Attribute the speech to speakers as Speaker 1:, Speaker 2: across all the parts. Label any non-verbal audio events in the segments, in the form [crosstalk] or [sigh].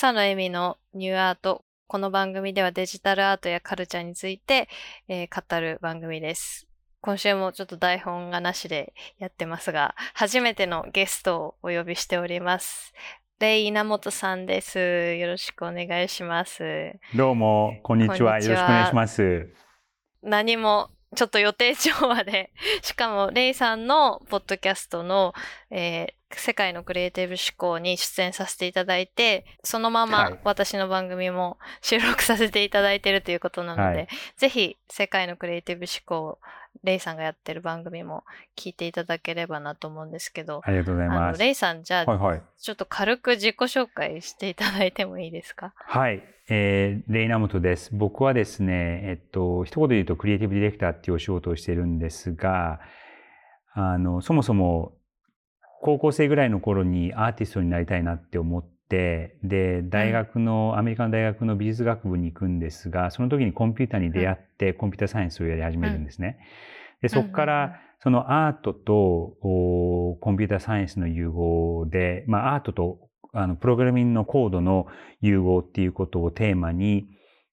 Speaker 1: 草野恵美のニューアート。この番組ではデジタルアートやカルチャーについて、えー、語る番組です。今週もちょっと台本がなしでやってますが、初めてのゲストをお呼びしております。レイ稲本さんです。よろしくお願いします。
Speaker 2: どうも、こんにちは。よろしくお願いします。
Speaker 1: 何もちょっと予定調和で、しかも、レイさんのポッドキャストの、えー、世界のクリエイティブ思考に出演させていただいて、そのまま私の番組も収録させていただいているということなので、はい、ぜひ、世界のクリエイティブ思考レイさんがやってる番組も聞いていただければなと思うんですけど。
Speaker 2: ありがとうございます。
Speaker 1: レイさん、じゃあ、はいはい、ちょっと軽く自己紹介していただいてもいいですか？
Speaker 2: はい。えー、レイナムトです。僕はですね、えっと、一言で言うとクリエイティブディレクターっていうお仕事をしているんですが、あの、そもそも高校生ぐらいの頃にアーティストになりたいなって思って、で、大学の、アメリカの大学の美術学部に行くんですが、その時にコンピューターに出会って、コンピューターサイエンスをやり始めるんですね。で、そこから、そのアートとコンピューターサイエンスの融合で、まあ、アートとあのプログラミングのコードの融合っていうことをテーマに、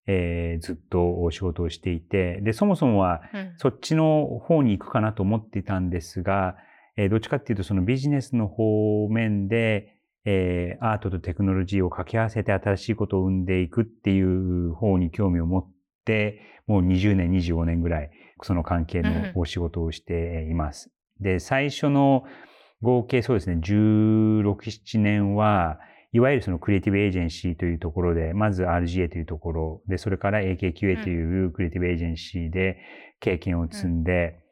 Speaker 2: えー、ずっと仕事をしていて、で、そもそもはそっちの方に行くかなと思っていたんですが、えー、どっちかっていうとそのビジネスの方面で、えー、アートとテクノロジーを掛け合わせて新しいことを生んでいくっていう方に興味を持って、もう20年、25年ぐらい、その関係のお仕事をしています。うん、で、最初の合計そうですね、16、7年は、いわゆるそのクリエイティブエージェンシーというところで、まず RGA というところで、それから AKQA というクリエイティブエージェンシーで経験を積んで、うん、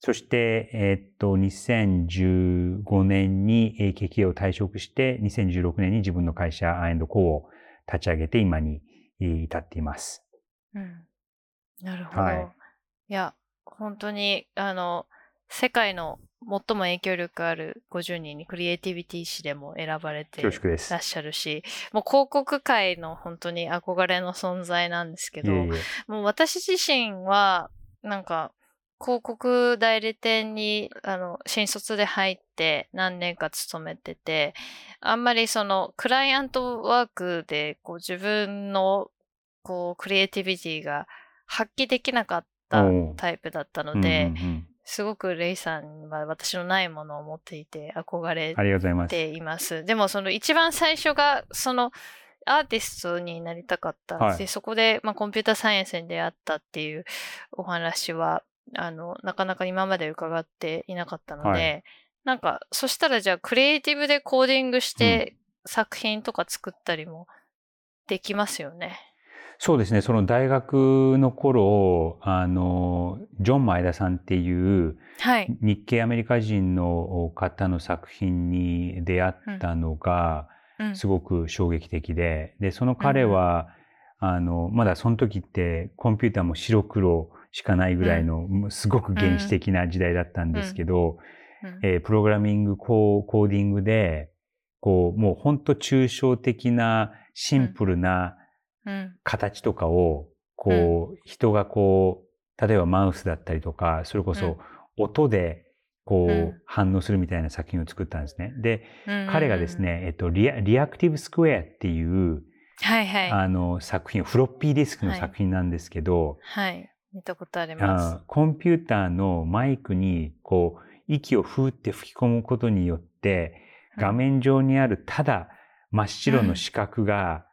Speaker 2: そして、えっと、2015年に AKQA を退職して、2016年に自分の会社 I&Co を立ち上げて今に至っています。
Speaker 1: うん。なるほど。はい、いや、本当に、あの、世界の最も影響力ある50人にクリエイティビティ誌でも選ばれていらっしゃるし、もう広告界の本当に憧れの存在なんですけど、いえいえもう私自身は、なんか、広告代理店に、あの、新卒で入って何年か勤めてて、あんまりその、クライアントワークで、こう、自分の、こう、クリエイティビティが発揮できなかったタイプだったので、うんうんうんすごくレイさんは私のないものを持っていて憧れています。でもその一番最初がそのアーティストになりたかった。はい、でそこで、まあ、コンピューターサイエンスに出会ったっていうお話はあのなかなか今まで伺っていなかったので、はい、なんかそしたらじゃあクリエイティブでコーディングして作品とか作ったりもできますよね。
Speaker 2: そうですね。その大学の頃、あの、ジョン・前田さんっていう、日系アメリカ人の方の作品に出会ったのが、すごく衝撃的で、で、その彼は、あの、まだその時ってコンピューターも白黒しかないぐらいの、すごく原始的な時代だったんですけど、えー、プログラミングコーディングで、こう、もう本当抽象的なシンプルな形とかを、こう、人がこう、例えばマウスだったりとか、それこそ音で、こう、反応するみたいな作品を作ったんですね。で、彼がですね、えっとリア、リアクティブスクエアっていう、
Speaker 1: はいはい。
Speaker 2: あの、作品、フロッピーディスクの作品なんですけど、
Speaker 1: はい。見たことありま
Speaker 2: す。コンピューターのマイクに、こう、息をふーって吹き込むことによって、画面上にあるただ真っ白の四角が、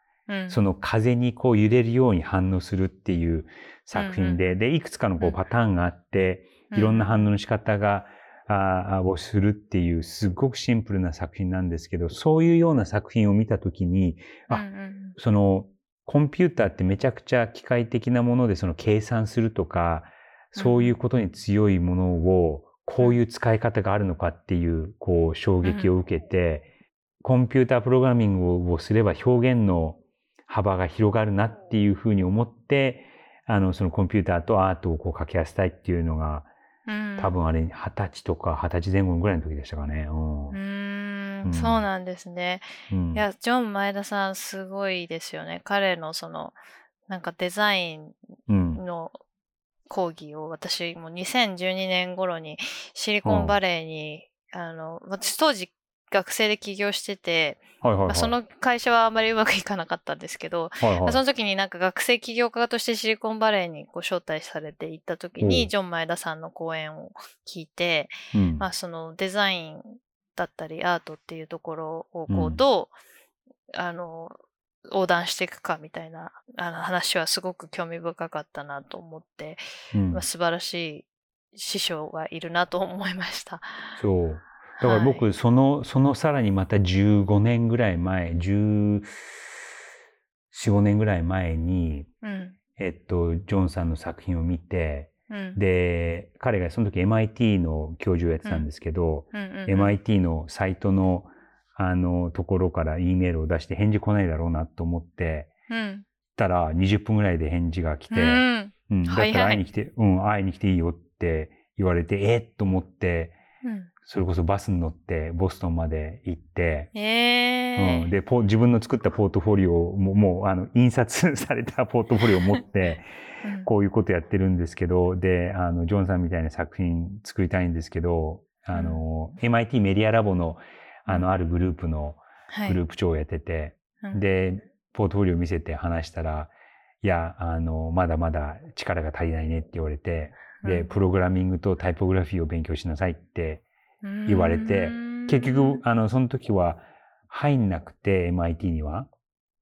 Speaker 2: その風にこう揺れるように反応するっていう作品で、で、いくつかのこうパターンがあって、いろんな反応の仕方が、あをするっていうすごくシンプルな作品なんですけど、そういうような作品を見たときに、あ、そのコンピューターってめちゃくちゃ機械的なものでその計算するとか、そういうことに強いものをこういう使い方があるのかっていうこう衝撃を受けて、コンピュータープログラミングをすれば表現の幅が広がるなっていうふうに思って、あの、そのコンピューターとアートをこう掛け合わせたいっていうのが、うん、多分あれ、二十歳とか二十歳前後ぐらいの時でしたかね。う
Speaker 1: ん、うん。そうなんですね。うん、いや、ジョン・前田さんすごいですよね。彼のその、なんかデザインの講義を私も2012年頃にシリコンバレーに、あの、私当時学生で起業してて、
Speaker 2: はいはいはい。まあ、
Speaker 1: その会社はあまりうまくいかなかったんですけど、はいはい、その時になんか学生起業家としてシリコンバレーにこう招待されて行った時に、ジョン・前田さんの講演を聞いて、うん、まあ、そのデザインだったりアートっていうところをこうどう、うん、あの横断していくかみたいなあの話はすごく興味深かったなと思って、うん、まあ、素晴らしい師匠がいるなと思いました。
Speaker 2: そう。だから僕、その、はい、そのさらにまた15年ぐらい前、14、5年ぐらい前に、うん、えっと、ジョンさんの作品を見て、うん、で、彼がその時 MIT の教授をやってたんですけど、MIT のサイトの、あの、ところから E メールを出して返事来ないだろうなと思って、うん、たら20分ぐらいで返事が来て、うん、うん、だったら会いに来て、うん、会いに来ていいよって言われて、えっと思って、それこそバスに乗ってボストンまで行って、
Speaker 1: え
Speaker 2: ー、うん、で自分の作ったポートフォリオをももうあの印刷されたポートフォリオを持って、[laughs] こういうことやってるんですけど、で、あの、ジョンさんみたいな作品作りたいんですけど、あの、うん、MIT メディアラボの、あの、あるグループの、グループ長をやってて、はい、で、ポートフォリオ見せて話したら、いや、あの、まだまだ力が足りないねって言われて、で、プログラミングとタイポグラフィーを勉強しなさいって言われて、結局、あの、その時は入んなくて、MIT には。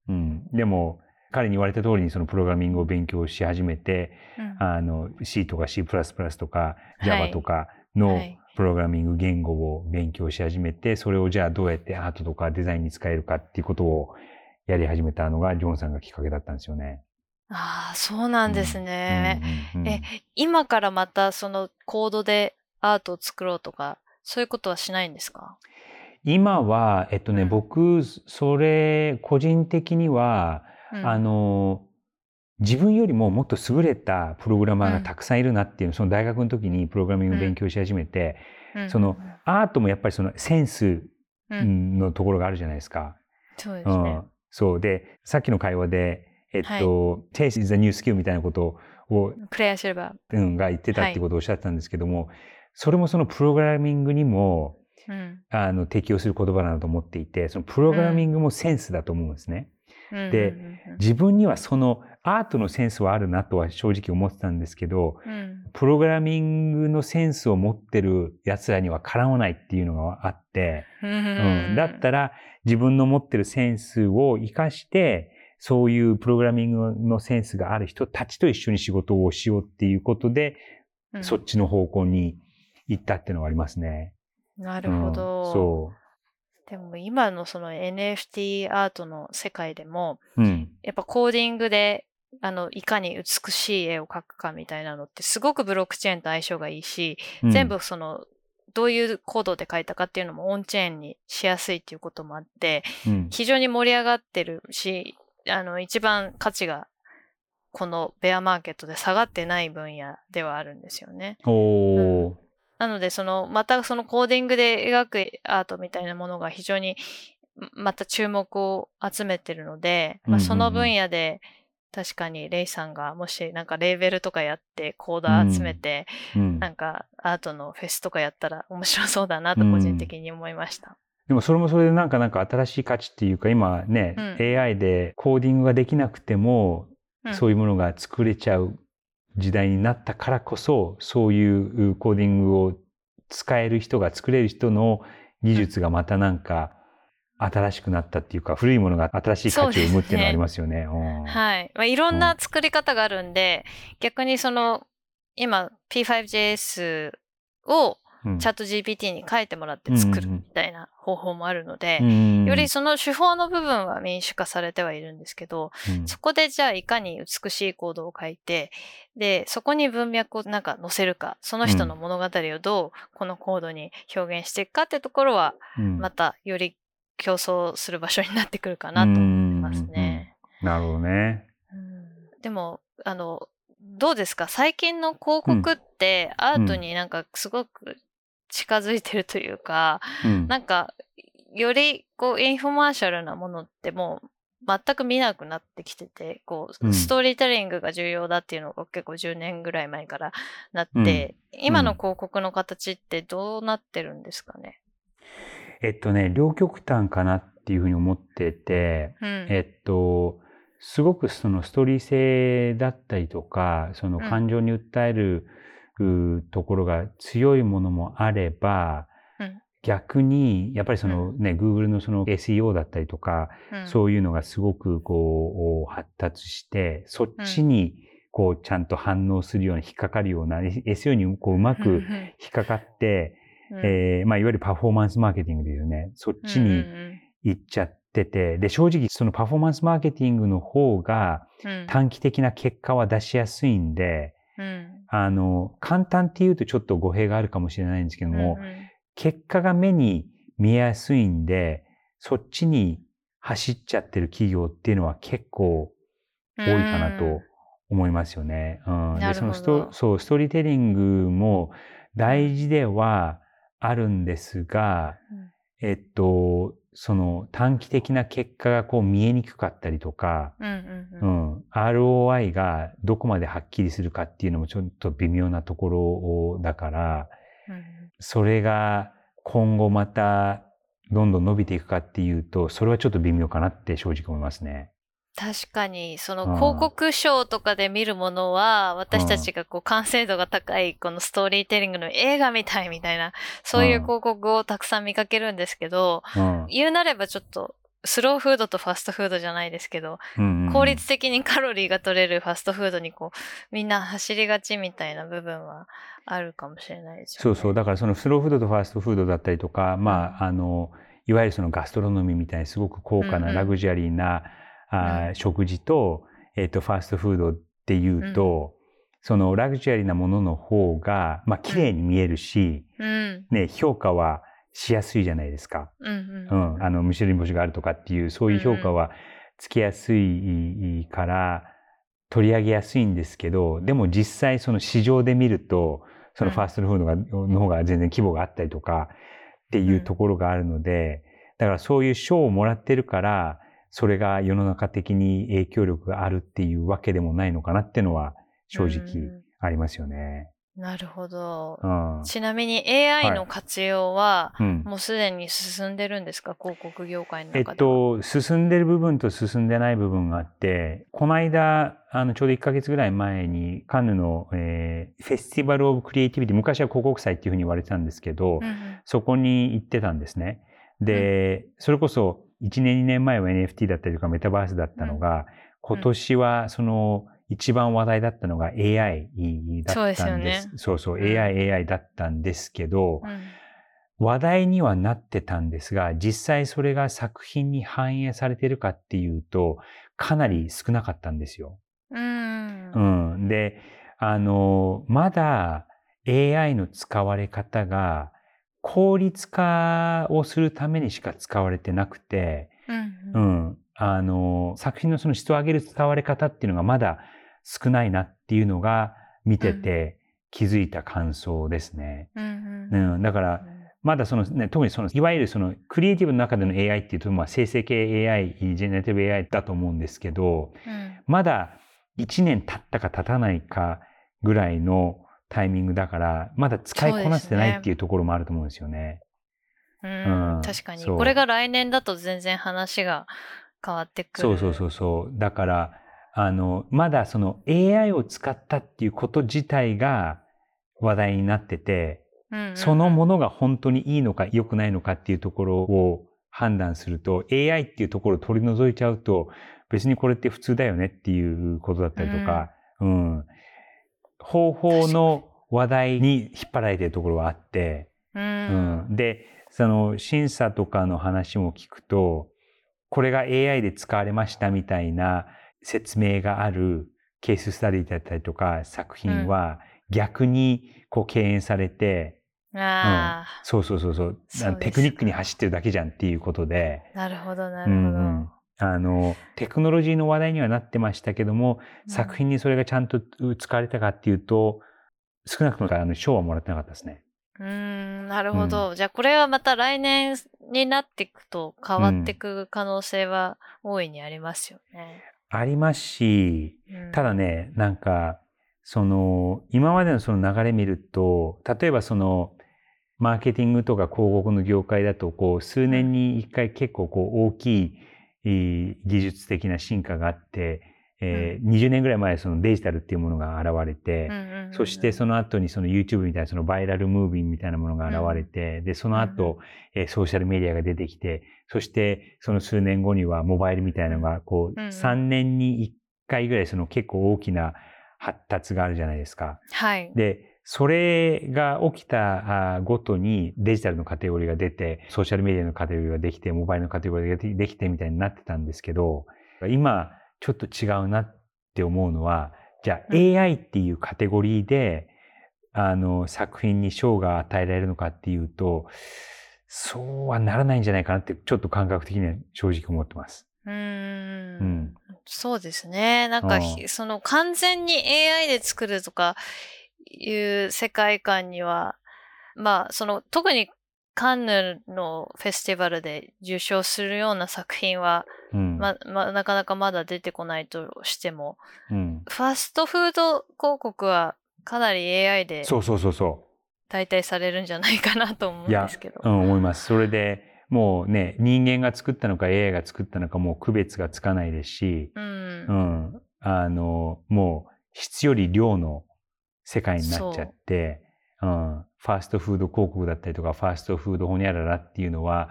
Speaker 2: うん。でも、彼に言われた通りにそのプログラミングを勉強し始めて、うん、あの、C とか C++ とか Java とかのプログラミング言語を勉強し始めて、それをじゃあどうやってアートとかデザインに使えるかっていうことをやり始めたのがジョンさんがきっかけだったんですよね。
Speaker 1: ああ、そうなんですね。え、今からまたそのコードでアートを作ろうとか、そういうことはしないんですか？
Speaker 2: 今は、えっとね、うん、僕、それ、個人的には、うん、あの、自分よりももっと優れたプログラマーがたくさんいるなっていう、うん、その大学の時にプログラミングを勉強し始めて、そのアートもやっぱりそのセンスのところがあるじゃないですか。
Speaker 1: そうですね。
Speaker 2: そう。で、さっきの会話で、えっと、はい、Taste is a new skill みたいなことを、
Speaker 1: クレアすれば。
Speaker 2: うん、が言ってたってことをおっしゃってたんですけども、はいそれもそのプログラミングにも、うん、あの適用する言葉だと思っていて、そのプログラミングもセンスだと思うんですね。うん、で、自分にはそのアートのセンスはあるなとは正直思ってたんですけど、うん、プログラミングのセンスを持ってる奴らには絡まないっていうのがあって、うん、だったら自分の持ってるセンスを活かして、そういうプログラミングのセンスがある人たちと一緒に仕事をしようっていうことで、そっちの方向に行ったっていうのはありますね。
Speaker 1: なるほど。
Speaker 2: うん、そ
Speaker 1: う。でも今のその NFT アートの世界でも、うん、やっぱコーディングであの、いかに美しい絵を描くかみたいなのってすごくブロックチェーンと相性がいいし、うん、全部その、どういうコードで書いたかっていうのもオンチェーンにしやすいっていうこともあって、うん、非常に盛り上がってるし、あの、一番価値がこのベアマーケットで下がってない分野ではあるんですよね。
Speaker 2: お
Speaker 1: ー。なので、その、またそのコーディングで描くアートみたいなものが非常にまた注目を集めてるので、まあ、その分野で確かにレイさんがもしなんかレーベルとかやってコーダー集めて、なんかアートのフェスとかやったら面白そうだなと個人的に思いました。
Speaker 2: でもそれもそれでなんかなんか新しい価値っていうか今ね、うん、AI でコーディングができなくても、そういうものが作れちゃう時代になったからこそ、そういうコーディングを使える人が作れる人の技術がまたなんか新しくなったっていうか、古いものが新しい価値を生むっていうのはありますよね。
Speaker 1: ねはい。まあ、いろんな作り方があるんで、うん、逆にその、今 P5JS をチャット GPT に書いてもらって作るみたいな方法もあるので、よりその手法の部分は民主化されてはいるんですけど、そこでじゃあいかに美しいコードを書いて、で、そこに文脈をなんか載せるか、その人の物語をどうこのコードに表現していくかってところは、またより競争する場所になってくるかなと思いますね。
Speaker 2: なるほどね。
Speaker 1: でも、あの、どうですか？最近の広告ってアートになんかすごく近づいてるというか、うん、なんか、より、こう、インフォマーシャルなものってもう、全く見なくなってきてて、こう、ストーリーテリングが重要だっていうのが結構10年ぐらい前からなって、うん、今の広告の形ってどうなってるんですかね？
Speaker 2: えっとね、両極端かなっていうふうに思ってて、うん、えっと、すごくそのストーリー性だったりとか、その感情に訴える、ところが強いものもあれば、うん、逆に、やっぱりそのね、うん、Google のその SEO だったりとか、うん、そういうのがすごくこう発達して、そっちにこうちゃんと反応するように引っかかるような、SEO にこううまく引っかかって、えー、まあいわゆるパフォーマンスマーケティングですね。そっちに行っちゃってて、で、正直そのパフォーマンスマーケティングの方が短期的な結果は出しやすいんで、うん、あの、簡単って言うとちょっと語弊があるかもしれないんですけども、うんうん、結果が目に見えやすいんで、そっちに走っちゃってる企業っていうのは結構多いかなと思いますよね。うん、でそのストそうストーリーテリングも大事ではあるんですが、うん、えっと、その短期的な結果がこう見えにくかったりとか、うん、うんうん、ROI がどこまではっきりするかっていうのもちょっと微妙なところだから、それが今後またどんどん伸びていくかっていうと、それはちょっと微妙かなって正直思いますね。
Speaker 1: 確かに、その広告賞とかで見るものは、私たちがこう完成度が高いこのストーリーテリングの映画みたいみたいな、そういう広告をたくさん見かけるんですけど、言うなればちょっとスローフードとファストフードじゃないですけど、効率的にカロリーが取れるファストフードにこう、みんな走りがちみたいな部分はあるかもしれないです
Speaker 2: よね。そうそう。だからそのスローフードとファストフードだったりとか、まあ、あの、いわゆるそのガストロノミーみたいにすごく高価なラグジュアリーな、あ食事と、えっ、ー、と、ファーストフードっていうと、そのラグジュアリーなものの方が、まあ、綺麗に見えるし、ね、評価はしやすいじゃないですか。うん、うん、あの、ミシェルン星があるとかっていう、そういう評価はつきやすいから、取り上げやすいんですけど、でも実際その市場で見ると、そのファーストフードが、の方が全然規模があったりとかっていうところがあるので、だからそういう賞をもらってるから、それが世の中的に影響力があるっていうわけでもないのかなっていうのは正直ありますよね。
Speaker 1: なるほど、うん。ちなみに AI の活用は、もうすでに進んでるんですか、広告業界の中で
Speaker 2: えっと、進んでる部分と進んでない部分があって、この間、あの、ちょうど1ヶ月ぐらい前に、カンヌの、えー、フェスティバル・オブ・クリエイティビティ、昔は広告祭っていうふうに言われてたんですけど、うんうん、そこに行ってたんですね。で、うん、それこそ、1年2年前は NFT だったりとかメタバースだったのが、今年はその一番話題だったのが AI だったんです。そうですね。そうそう、AI、AI だったんですけど、話題にはなってたんですが、実際それが作品に反映されてるかっていうと、かなり少なかったんですよ。うん。うん。で、あの、まだ AI の使われ方が効率化をするためにしか使われてなくて、うん、うん、あの、作品のその質を上げる使われ方っていうのがまだ少ないなっていうのが見てて気づいた感想ですね。うん、うん、だから、まだそのね、特にその、いわゆるそのクリエイティブの中での AI っていうと、まあ生成系 AI、ジェネラティブ AI だと思うんですけど、うん、まだ1年経ったか経たないかぐらいのタイミングだから、まだ使いこなせてないっていうところもあると思うんですよね。
Speaker 1: うねうん、確かに。これが来年だと全然話が変わってくる。
Speaker 2: そうそうそうそう。だから、あの、まだその AI を使ったっていうこと自体が話題になってて、うんうんうん、そのものが本当にいいのか良くないのかっていうところを判断すると、AI っていうところを取り除いちゃうと、別にこれって普通だよねっていうことだったりとか、うん、うん方法の話題に引っ張られてるところはあって、うん、うん、で、その審査とかの話も聞くと、これが AI で使われましたみたいな説明があるケーススタディだったりとか作品は逆にこう敬遠されて、うん、そうそうそうそう。テクニックに走ってるだけじゃんっていうことで。
Speaker 1: なるほど、なるほど。うんうん
Speaker 2: あの、テクノロジーの話題にはなってましたけども、うん、作品にそれがちゃんと使われたかっていうと、少なくともあの賞はもらってなかったですね。
Speaker 1: うん、なるほど。うん、じゃあこれはまた来年になっていくと変わっていく可能性は大いにありますよね。
Speaker 2: うん、ありますし、ただね、なんか、その、今までのその流れ見ると、例えばその、マーケティングとか広告の業界だと、こう、数年に一回結構こう大きい技術的な進化があって、えー、20年ぐらい前そのデジタルっていうものが現れて、そしてその後にその YouTube みたいなそのバイラルムービーみたいなものが現れて、で、その後、えー、ソーシャルメディアが出てきて、そしてその数年後にはモバイルみたいなのが、こう、3年に1回ぐらいその結構大きな発達があるじゃないですか。
Speaker 1: はい。
Speaker 2: で、それが起きたごとにデジタルのカテゴリーが出て、ソーシャルメディアのカテゴリーができて、モバイルのカテゴリーができてみたいになってたんですけど、今ちょっと違うなって思うのは、じゃあ AI っていうカテゴリーで、あの、作品に賞が与えられるのかっていうと、そうはならないんじゃないかなって、ちょっと感覚的には正直思ってます。
Speaker 1: うん。うん。そうですね。なんか、その完全に AI で作るとか、いう世界観には、まあ、その、特にカンヌのフェスティバルで受賞するような作品は、うん、ま、ま、なかなかまだ出てこないとしても、うん、ファストフード広告はかなり AI で、
Speaker 2: そうそうそうそう。
Speaker 1: 代替されるんじゃないかなと思うんですけど。
Speaker 2: うん、思います。それで、もうね、人間が作ったのか AI が作ったのかもう区別がつかないですし、うん、うん、あの、もう質より量の世界になっちゃって、うん、ファーストフード広告だったりとか、ファーストフードホニャララっていうのは、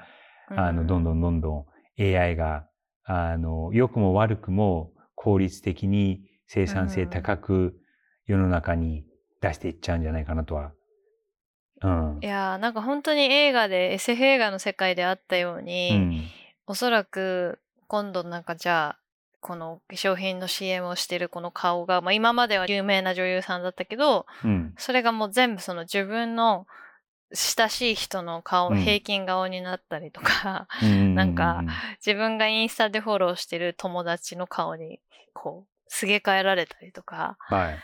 Speaker 2: うん、あの、どんどんどんどん AI が、あの、良くも悪くも効率的に生産性高く世の中に出していっちゃうんじゃないかなとは。
Speaker 1: うん。いやなんか本当に映画で、SF 映画の世界であったように、うん、おそらく今度なんかじゃあ、この化粧品の CM をしてるこの顔が、まあ、今までは有名な女優さんだったけど、うん、それがもう全部その自分の親しい人の顔、うん、平均顔になったりとか、うん、[laughs] なんか自分がインスタでフォローしてる友達の顔にこう、すげ替えられたりとか、はい、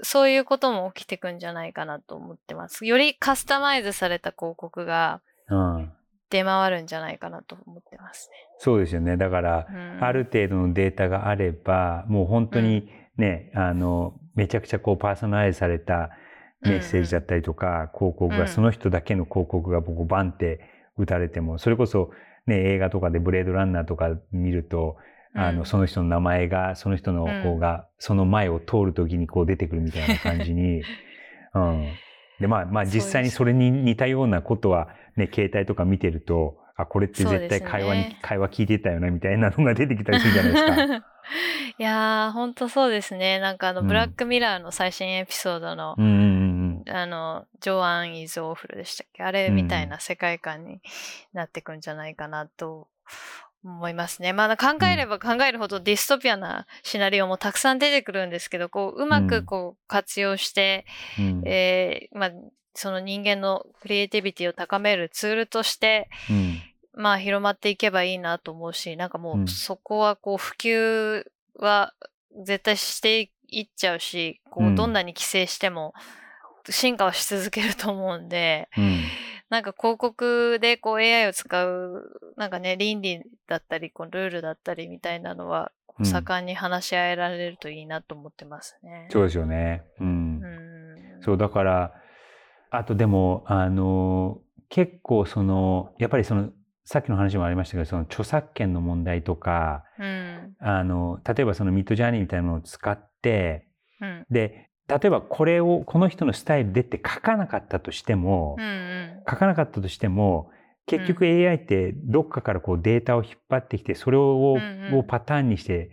Speaker 1: そういうことも起きてくんじゃないかなと思ってます。よりカスタマイズされた広告が、出回るんじゃないかなと思ってますね。
Speaker 2: そうですよね。だから、うん、ある程度のデータがあれば、もう本当にね、うん、あの、めちゃくちゃこうパーソナライズされたメッセージだったりとか、うん、広告が、その人だけの広告が僕バンって打たれても、それこそね、映画とかでブレードランナーとか見ると、あの、その人の名前が、その人の方が、その前を通るときにこう出てくるみたいな感じに、[laughs] うん。で、まあ、まあ実際にそれに似たようなことは、ね、携帯とか見てると、あ、これって絶対会話に、ね、会話聞いてたよね、みたいなのが出てきたりするじゃないですか。[laughs]
Speaker 1: いやー、ほんとそうですね。なんかあの、ブラックミラーの最新エピソードの、うん、あの、ジョアン・イズ・オーフルでしたっけ？あれみたいな世界観になってくんじゃないかなと思いますね。まあ考えれば考えるほどディストピアなシナリオもたくさん出てくるんですけど、こう、うまくこう活用して、うん、えー、まあその人間のクリエイティビティを高めるツールとして、うん、まあ広まっていけばいいなと思うし、なんかもうそこはこう普及は絶対していっちゃうし、こうどんなに規制しても進化はし続けると思うんで、うん、なんか広告でこう AI を使う、なんかね、倫理だったり、こうルールだったりみたいなのは、盛んに話し合えられるといいなと思ってますね。
Speaker 2: そうですよね。うん。うん、そう、だから、あとでも、あの、結構その、やっぱりその、さっきの話もありましたけど、その著作権の問題とか、うん、あの、例えばそのミッドジャーニーみたいなのを使って、うん、で、例えばこれを、この人のスタイルでって書かなかったとしても、うんうん、書かなかったとしても、結局 AI ってどっかからこうデータを引っ張ってきて、それを,、をパターンにして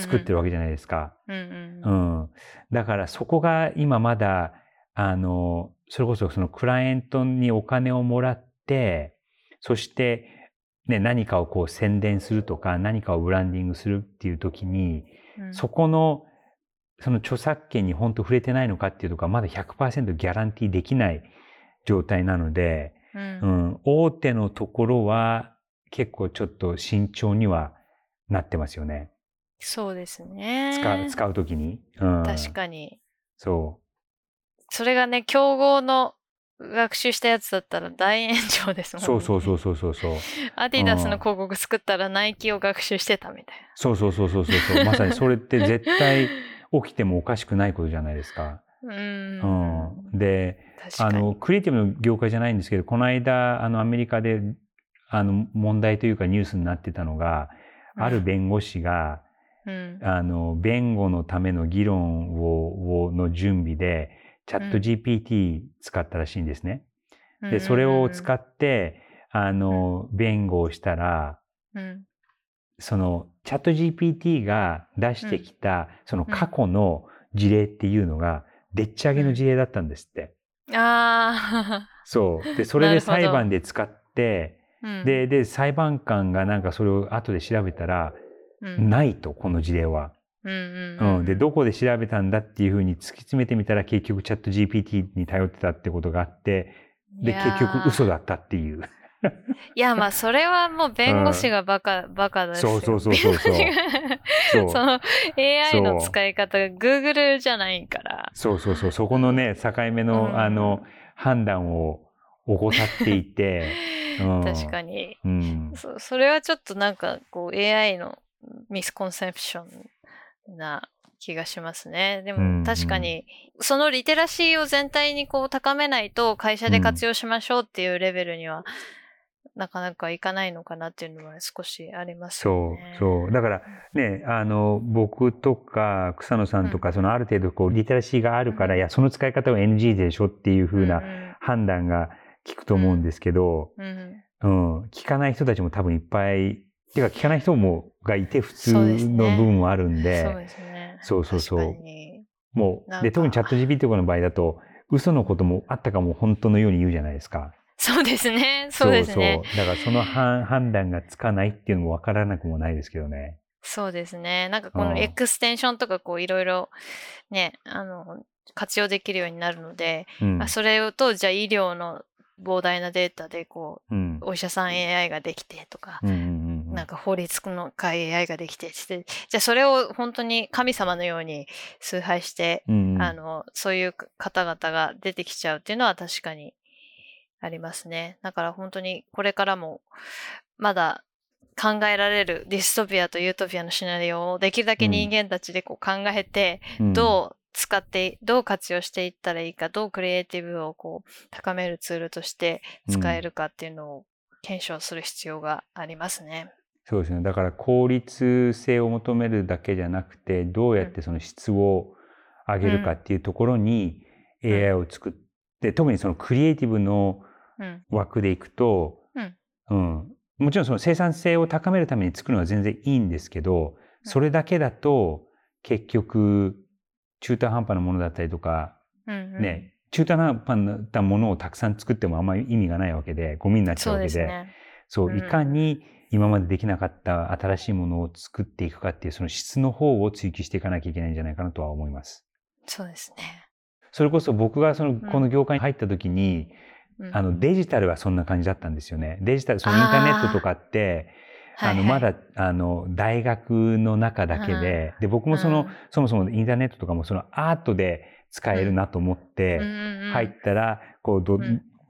Speaker 2: 作ってるわけじゃないですか。うん、だからそこが今まだ、あの、それこそそのクライアントにお金をもらって、そして、ね、何かをこう宣伝するとか、何かをブランディングするっていう時に、うん、そこの、その著作権に本当触れてないのかっていうとこはまだ100%ギャランティーできない状態なので、うん、うん、大手のところは結構ちょっと慎重にはなってますよね。
Speaker 1: そうですね。
Speaker 2: 使う、使うときに、
Speaker 1: うん。確かに。
Speaker 2: そ
Speaker 1: それがね、競合の学習したやつだったら [laughs] 大炎上ですもんね。
Speaker 2: そうそうそうそうそうそう。
Speaker 1: アディダスの広告作ったらナイキを学習してたみたいな。
Speaker 2: そうそうそうそうそう。まさにそれって絶対起きてもおかしくないことじゃないですか。[laughs]
Speaker 1: うん、
Speaker 2: うん、であのクリエイティブの業界じゃないんですけどこの間あのアメリカであの問題というかニュースになってたのが、ある弁護士が、うん、あの弁護のための議論をの準備でチャット GPT 使ったらしいんですね。でそれを使ってあの弁護をしたら、そのチャット GPT が出してきた、その過去の事例っていうのが、でっち上げの事例だったんですって。
Speaker 1: あ
Speaker 2: あ。[laughs] そう。で、それで裁判で使って、で、で、裁判官がなんかそれを後で調べたら、うん、ないと、この事例は。うん、で、どこで調べたんだっていうふうに突き詰めてみたら結局チャット GPT に頼ってたってことがあって、で、結局嘘だったっていう。
Speaker 1: いや、まあ、それはもう弁護士がバカ、うん、バカだし。
Speaker 2: そうそうそうそうそう。[laughs]
Speaker 1: その AI の使い方が Google じゃないから。
Speaker 2: そうそうそう。そこのね、境目の、うん、あの、判断を怠っていて。[laughs]
Speaker 1: うん、確かに、うん、そ。それはちょっとなんか、こう AI のミスコンセプションな気がしますね。でも確かに、そのリテラシーを全体にこう高めないと会社で活用しましょうっていうレベルにはなかなかいかないのかなっていうのは少しありますよ
Speaker 2: ね。そう、そう。だからね、あの、僕とか草野さんとか、そのある程度こう、リテラシーがあるから、いや、その使い方は NG でしょっていうふうな判断が効くと思うんですけど、うん、うん、聞かない人たちも多分いっぱい、てか聞かない人もがいて普通の部分もあるんで、
Speaker 1: そうですね。
Speaker 2: そうそうそう。もう、で、特にチャット GPT とかの場合だと、嘘のこともあったかも本当のように言うじゃないですか。
Speaker 1: そうですね。そうですね。
Speaker 2: そうそう。だからその判断がつかないっていうのもわからなくもないですけどね。
Speaker 1: そうですね。なんかこのエクステンションとかこういろいろね、あの、活用できるようになるので、うん、それをと、じゃあ医療の膨大なデータでこう、うん、お医者さん AI ができてとか、うんうんうん、なんか法律の会 AI ができてして、じゃあそれを本当に神様のように崇拝して、うんうん、あの、そういう方々が出てきちゃうっていうのは確かにありますね。だから本当にこれからもまだ考えられるディストピアとユートピアのシナリオをできるだけ人間たちでこう考えて、どう使って、どう活用していったらいいか、どうクリエイティブをこう高めるツールとして使えるかっていうのを検証する必要がありますね。
Speaker 2: そうですね。だから効率性を求めるだけじゃなくて、どうやってその質を上げるかっていうところに AI を作って、特にそのクリエイティブの枠でいくと、うん、うん、もちろんその生産性を高めるために作るのは全然いいんですけど、それだけだと結局中途半端なものだったりとか、うんうん、ね、中途半端なものをたくさん作ってもあんまり意味がないわけで、ゴミになっちゃうわけで、そうね、そう、いかに今までできなかった新しいものを作っていくかっていうその質の方を追求していかなきゃいけないんじゃないかなとは思います。
Speaker 1: そうですね。
Speaker 2: それこそ僕がその、この業界に入った時に、あの、デジタルはそんな感じだったんですよね。デジタル、そのインターネットとかって、あの、まだ、あの、大学の中だけで、で、僕もその、そもそもインターネットとかもそのアートで使えるなと思って、入ったら、こう、ど、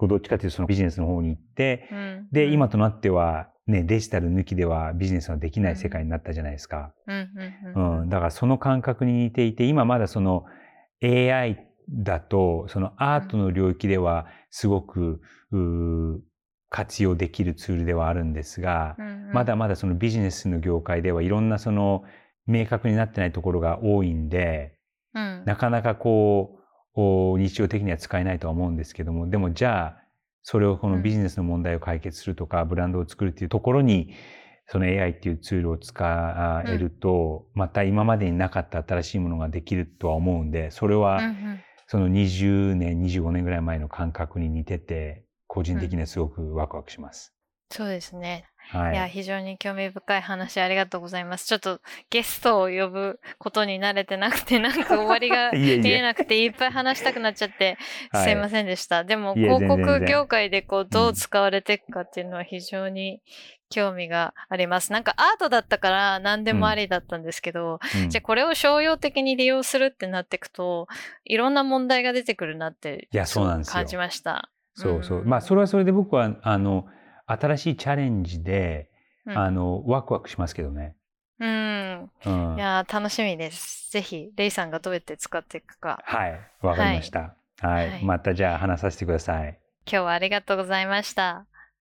Speaker 2: どっちかというとそのビジネスの方に行って、で、今となっては、ね、デジタル抜きではビジネスはできない世界になったじゃないですか。うん。だからその感覚に似ていて、今まだその AI だと、そのアートの領域ではすごく、活用できるツールではあるんですが、うんうん、まだまだそのビジネスの業界ではいろんなその明確になってないところが多いんで、うん、なかなかこう、日常的には使えないとは思うんですけども、でもじゃあ、それをこのビジネスの問題を解決するとか、うん、ブランドを作るっていうところに、その AI っていうツールを使えると、また今までになかった新しいものができるとは思うんで、それは、その20年、25年ぐらい前の感覚に似てて、個人的にはすごくワクワクします。
Speaker 1: うん、そうですね。はい、いや、非常に興味深い話ありがとうございます。ちょっとゲストを呼ぶことに慣れてなくて、なんか終わりが [laughs] 見えなくて、いっぱい話したくなっちゃって、すいませんでした。でも、広告業界でこう、どう使われていくかっていうのは非常に興味があります。なんかアートだったから何でもありだったんですけど、うん、じゃあこれを商用的に利用するってなっていくと、いろんな問題が出てくるなって、いや、そうなんです感じました。
Speaker 2: そうそう。まあ、それはそれで僕は、あの、新しいチャレンジで、あの、ワクワクしますけどね。
Speaker 1: うん。うん、いや楽しみです。ぜひ、レイさんがどうやって使っていくか。
Speaker 2: はい、わかりました。はい、はい、またじゃあ話させてください。
Speaker 1: 今日はありがとうございました。